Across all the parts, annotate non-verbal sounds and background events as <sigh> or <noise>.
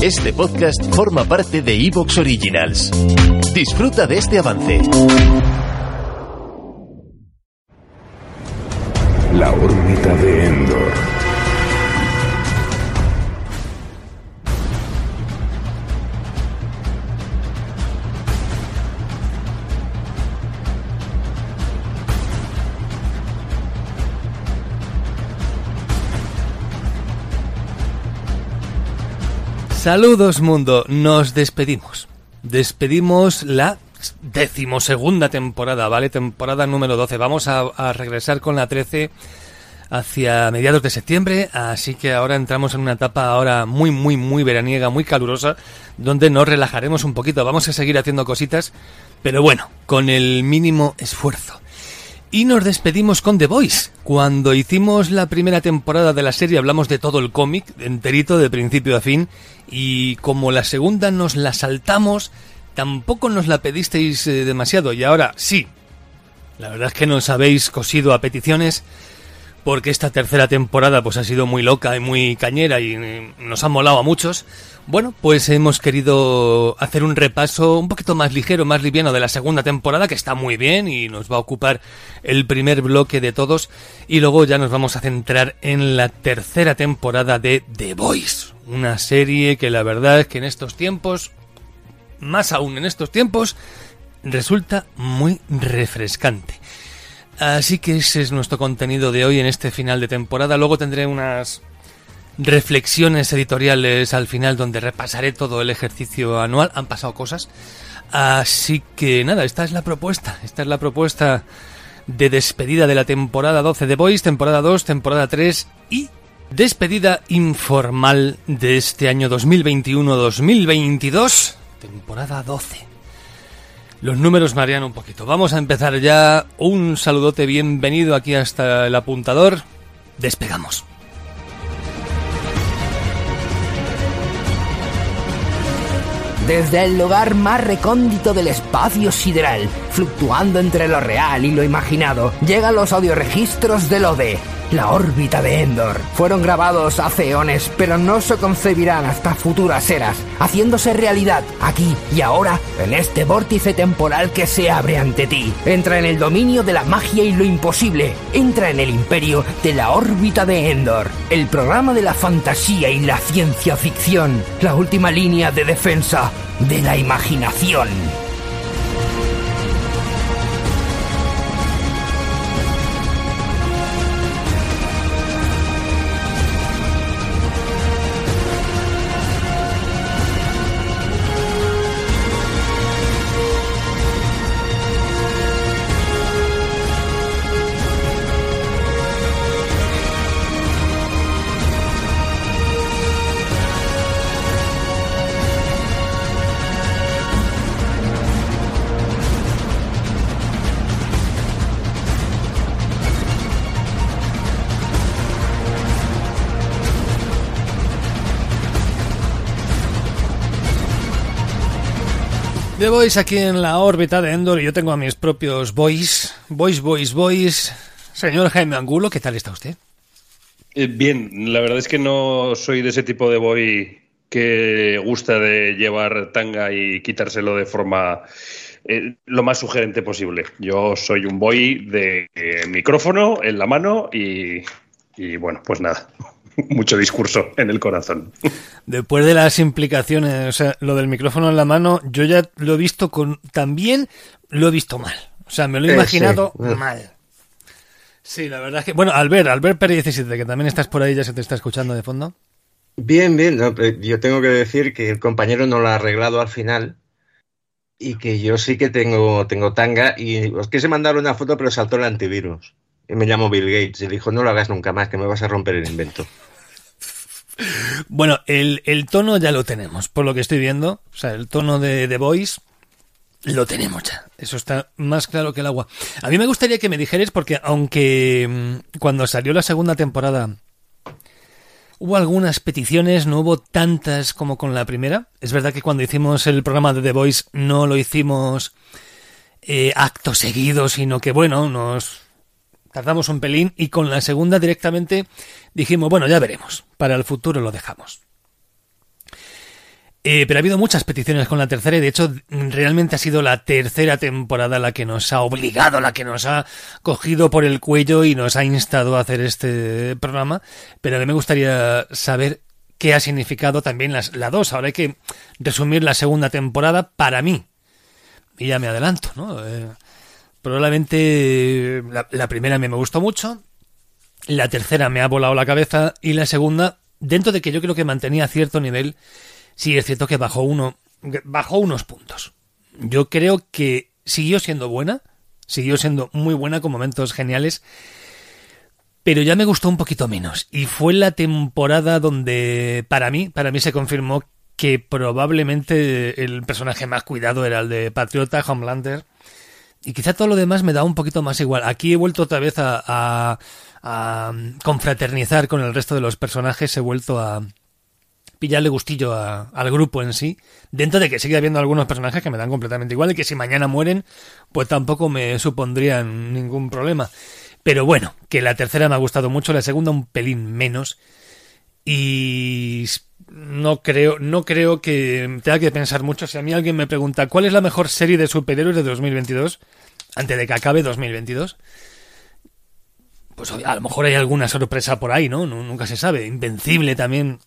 Este podcast forma parte de Evox Originals. Disfruta de este avance. La órbita de Endor. Saludos mundo, nos despedimos. Despedimos la decimosegunda temporada, ¿vale? Temporada número 12. Vamos a, a regresar con la 13 hacia mediados de septiembre, así que ahora entramos en una etapa ahora muy, muy, muy veraniega, muy calurosa, donde nos relajaremos un poquito. Vamos a seguir haciendo cositas, pero bueno, con el mínimo esfuerzo. Y nos despedimos con The Voice. Cuando hicimos la primera temporada de la serie hablamos de todo el cómic, enterito de principio a fin, y como la segunda nos la saltamos, tampoco nos la pedisteis eh, demasiado, y ahora sí. La verdad es que nos habéis cosido a peticiones, porque esta tercera temporada pues ha sido muy loca y muy cañera y eh, nos ha molado a muchos. Bueno, pues hemos querido hacer un repaso un poquito más ligero, más liviano de la segunda temporada, que está muy bien y nos va a ocupar el primer bloque de todos. Y luego ya nos vamos a centrar en la tercera temporada de The Voice, una serie que la verdad es que en estos tiempos, más aún en estos tiempos, resulta muy refrescante. Así que ese es nuestro contenido de hoy en este final de temporada. Luego tendré unas reflexiones editoriales al final donde repasaré todo el ejercicio anual. Han pasado cosas. Así que nada, esta es la propuesta. Esta es la propuesta de despedida de la temporada 12 de Boys, temporada 2, temporada 3 y despedida informal de este año 2021-2022, temporada 12. Los números marean un poquito. Vamos a empezar ya. Un saludote bienvenido aquí hasta el apuntador. Despegamos. Desde el lugar más recóndito del espacio sideral, fluctuando entre lo real y lo imaginado, llegan los audioregistros del ODE, la órbita de Endor. Fueron grabados hace eones, pero no se concebirán hasta futuras eras, haciéndose realidad aquí y ahora en este vórtice temporal que se abre ante ti. Entra en el dominio de la magia y lo imposible. Entra en el imperio de la órbita de Endor, el programa de la fantasía y la ciencia ficción, la última línea de defensa de la imaginación. The Voice aquí en la órbita de Endor y yo tengo a mis propios boys. Boys, boys, boys. Señor Jaime Angulo, ¿qué tal está usted? Eh, bien, la verdad es que no soy de ese tipo de boy que gusta de llevar tanga y quitárselo de forma eh, lo más sugerente posible. Yo soy un boy de eh, micrófono en la mano y, y bueno, pues nada, <laughs> mucho discurso en el corazón. Después de las implicaciones, o sea, lo del micrófono en la mano, yo ya lo he visto con. También lo he visto mal. O sea, me lo he Eh, imaginado sí. mal. Sí, la verdad es que. Bueno, Albert, Albert Pérez 17, que también estás por ahí, ya se te está escuchando de fondo. Bien, bien. no, pero yo tengo que decir que el compañero no lo ha arreglado al final y que yo sí que tengo, tengo tanga y os quise mandar una foto pero saltó el antivirus. Y me llamo Bill Gates y dijo, no lo hagas nunca más, que me vas a romper el invento. Bueno, el, el tono ya lo tenemos, por lo que estoy viendo. O sea, el tono de The Voice lo tenemos ya. Eso está más claro que el agua. A mí me gustaría que me dijeras, porque aunque mm, cuando salió la segunda temporada hubo algunas peticiones, no hubo tantas como con la primera. Es verdad que cuando hicimos el programa de The Voice no lo hicimos eh, acto seguido, sino que bueno, nos tardamos un pelín y con la segunda directamente dijimos, bueno, ya veremos, para el futuro lo dejamos. Eh, pero ha habido muchas peticiones con la tercera y de hecho realmente ha sido la tercera temporada la que nos ha obligado, la que nos ha cogido por el cuello y nos ha instado a hacer este programa. Pero a mí me gustaría saber qué ha significado también las, la dos. Ahora hay que resumir la segunda temporada para mí. Y ya me adelanto, ¿no? Eh, probablemente la, la primera me gustó mucho, la tercera me ha volado la cabeza y la segunda, dentro de que yo creo que mantenía cierto nivel, sí es cierto que bajó uno, bajó unos puntos. Yo creo que siguió siendo buena, siguió siendo muy buena con momentos geniales, pero ya me gustó un poquito menos. Y fue la temporada donde, para mí, para mí se confirmó que probablemente el personaje más cuidado era el de Patriota, Homelander. Y quizá todo lo demás me da un poquito más igual. Aquí he vuelto otra vez a, a, a confraternizar con el resto de los personajes, he vuelto a, pillarle gustillo al grupo en sí, dentro de que sigue habiendo algunos personajes que me dan completamente igual y que si mañana mueren, pues tampoco me supondrían ningún problema. Pero bueno, que la tercera me ha gustado mucho, la segunda un pelín menos y no creo, no creo que tenga que pensar mucho. Si a mí alguien me pregunta cuál es la mejor serie de superhéroes de 2022, antes de que acabe 2022, pues a lo mejor hay alguna sorpresa por ahí, ¿no? Nunca se sabe. Invencible también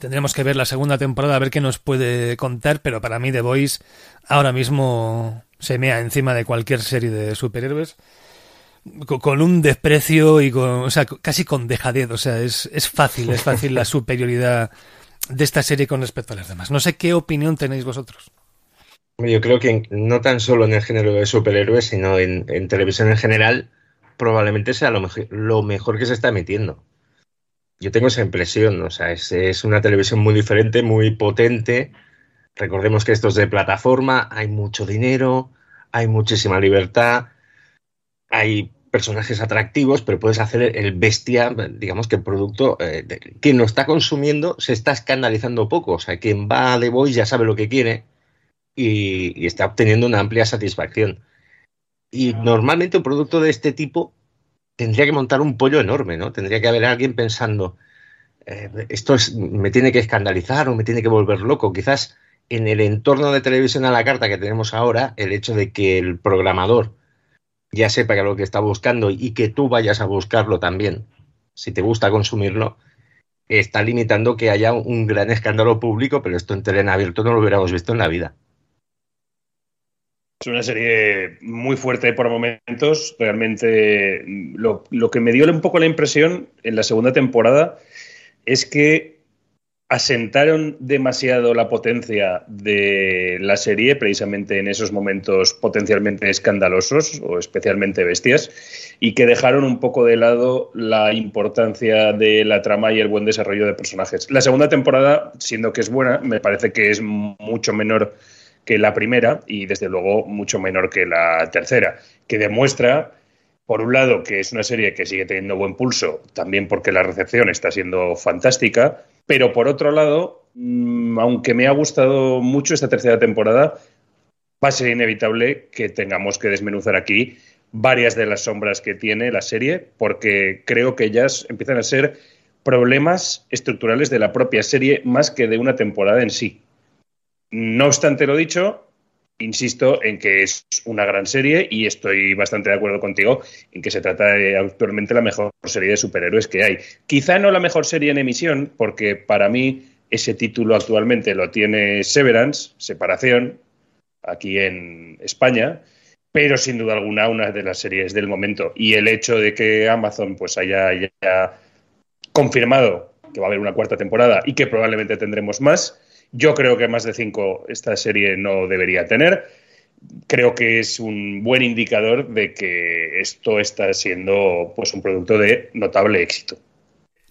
Tendremos que ver la segunda temporada a ver qué nos puede contar, pero para mí The Voice ahora mismo se mea encima de cualquier serie de superhéroes con un desprecio y con, o sea, casi con dejadez, o sea, es, es fácil, es fácil la <laughs> superioridad de esta serie con respecto a las demás. No sé qué opinión tenéis vosotros. Yo creo que no tan solo en el género de superhéroes, sino en, en televisión en general, probablemente sea lo mejor, lo mejor que se está emitiendo. Yo tengo esa impresión, o sea, es, es, una televisión muy diferente, muy potente. Recordemos que esto es de plataforma, hay mucho dinero, hay muchísima libertad, hay personajes atractivos, pero puedes hacer el bestia, digamos que el producto, eh, de, quien lo está consumiendo se está escandalizando poco, o sea, quien va The Voice ya sabe lo que quiere y, y está obteniendo una amplia satisfacción. Y normalmente un producto de este tipo tendría que montar un pollo enorme, ¿no? Tendría que haber alguien pensando, eh, esto es, me tiene que escandalizar o me tiene que volver loco. Quizás en el entorno de televisión a la carta que tenemos ahora, el hecho de que el programador ya sepa que lo que está buscando y que tú vayas a buscarlo también, si te gusta consumirlo, está limitando que haya un gran escándalo público, pero esto en terreno abierto no lo hubiéramos visto en la vida. Es una serie muy fuerte por momentos. Realmente lo, lo, que me dio un poco la impresión en la segunda temporada es que asentaron demasiado la potencia de la serie precisamente en esos momentos potencialmente escandalosos o especialmente bestias y que dejaron un poco de lado la importancia de la trama y el buen desarrollo de personajes. La segunda temporada, siendo que es buena, me parece que es mucho menor que la primera y desde luego mucho menor que la tercera, que demuestra, por un lado, que es una serie que sigue teniendo buen pulso, también porque la recepción está siendo fantástica, pero por otro lado, mmm, aunque me ha gustado mucho esta tercera temporada, va a ser inevitable que tengamos que desmenuzar aquí varias de las sombras que tiene la serie, porque creo que ellas empiezan a ser problemas estructurales de la propia serie más que de una temporada en sí. No obstante lo dicho, insisto en que es una gran serie y estoy bastante de acuerdo contigo en que se trata de actualmente la mejor serie de superhéroes que hay. Quizá no la mejor serie en emisión, porque para mí ese título actualmente lo tiene Severance, Separación, aquí en España, pero sin duda alguna una de las series del momento. Y el hecho de que Amazon pues haya, haya confirmado que va a haber una cuarta temporada y que probablemente tendremos más, yo creo que más de cinco esta serie no debería tener. Creo que es un buen indicador de que esto está siendo pues un producto de notable éxito.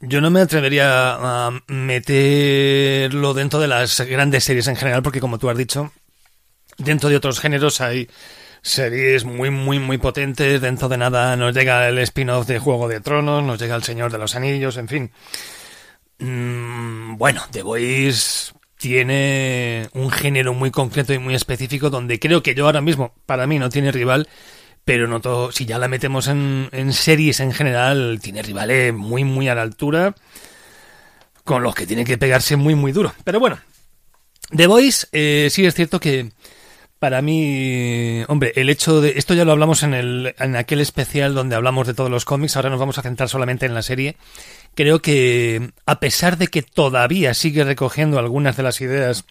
Yo no me atrevería a meterlo dentro de las grandes series en general, porque como tú has dicho, dentro de otros géneros hay series muy, muy, muy potentes. Dentro de nada nos llega el spin-off de Juego de Tronos, nos llega El Señor de los Anillos, en fin. Mm, bueno, The Voice tiene un género muy concreto y muy específico donde creo que yo ahora mismo, para mí, no tiene rival, pero no todo, si ya la metemos en, en series en general, tiene rivales muy, muy a la altura, con los que tiene que pegarse muy, muy duro. Pero bueno, The Voice, eh, sí es cierto que para mí, hombre, el hecho de. Esto ya lo hablamos en, el, en aquel especial donde hablamos de todos los cómics, ahora nos vamos a centrar solamente en la serie. Creo que, a pesar de que todavía sigue recogiendo algunas de las ideas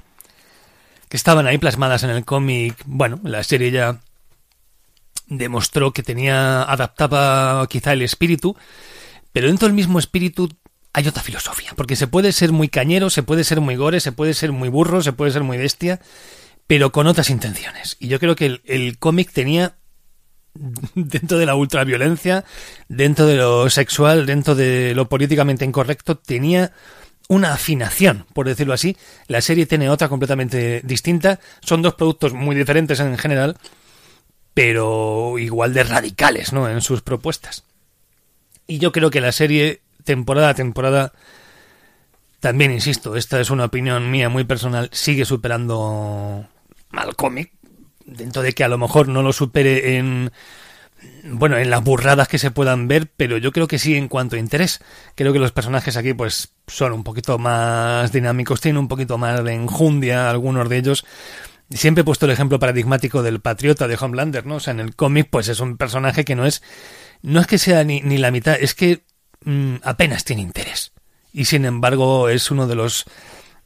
que estaban ahí plasmadas en el cómic, bueno, la serie ya demostró que tenía. adaptaba quizá el espíritu, pero dentro del mismo espíritu hay otra filosofía, porque se puede ser muy cañero, se puede ser muy gore, se puede ser muy burro, se puede ser muy bestia, pero con otras intenciones. Y yo creo que el, cómic tenía, dentro de la ultraviolencia, dentro de lo sexual, dentro de lo políticamente incorrecto, tenía una afinación, por decirlo así. La serie tiene otra completamente distinta. Son dos productos muy diferentes en general, pero igual de radicales, ¿no? En sus propuestas. Y yo creo que la serie, temporada a temporada, también insisto, esta es una opinión mía muy personal, sigue superando al cómic, dentro de que a lo mejor no lo supere en bueno, en las burradas que se puedan ver, pero yo creo que sí en cuanto a interés. Creo que los personajes aquí pues son un poquito más dinámicos, tienen un poquito más de enjundia algunos de ellos. Siempre he puesto el ejemplo paradigmático del patriota de Homelander, ¿no? O sea, en el cómic pues es un personaje que no es no es que sea ni, ni la mitad, es que mm, apenas tiene interés. Y sin embargo es uno de los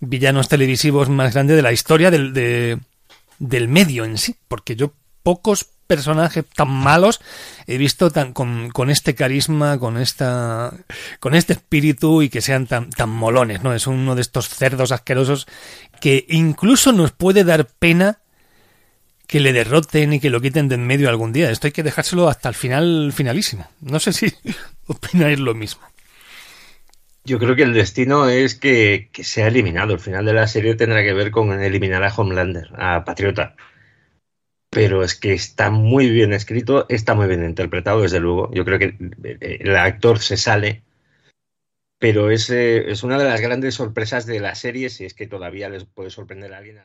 villanos televisivos más grandes de la historia del, de, del medio en sí, porque yo pocos personajes tan malos he visto tan con, con, este carisma, con esta con este espíritu y que sean tan tan molones, ¿no? Es uno de estos cerdos asquerosos que incluso nos puede dar pena que le derroten y que lo quiten de en medio algún día. Esto hay que dejárselo hasta el final finalísimo. No sé si <laughs> opináis lo mismo. Yo creo que el destino es que, que sea eliminado. El final de la serie tendrá que ver con eliminar a Homelander, a Patriota. Pero es que está muy bien escrito, está muy bien interpretado, desde luego. Yo creo que eh, el actor se sale, pero es, eh, es una de las grandes sorpresas de la serie, si es que todavía les puede sorprender a alguien.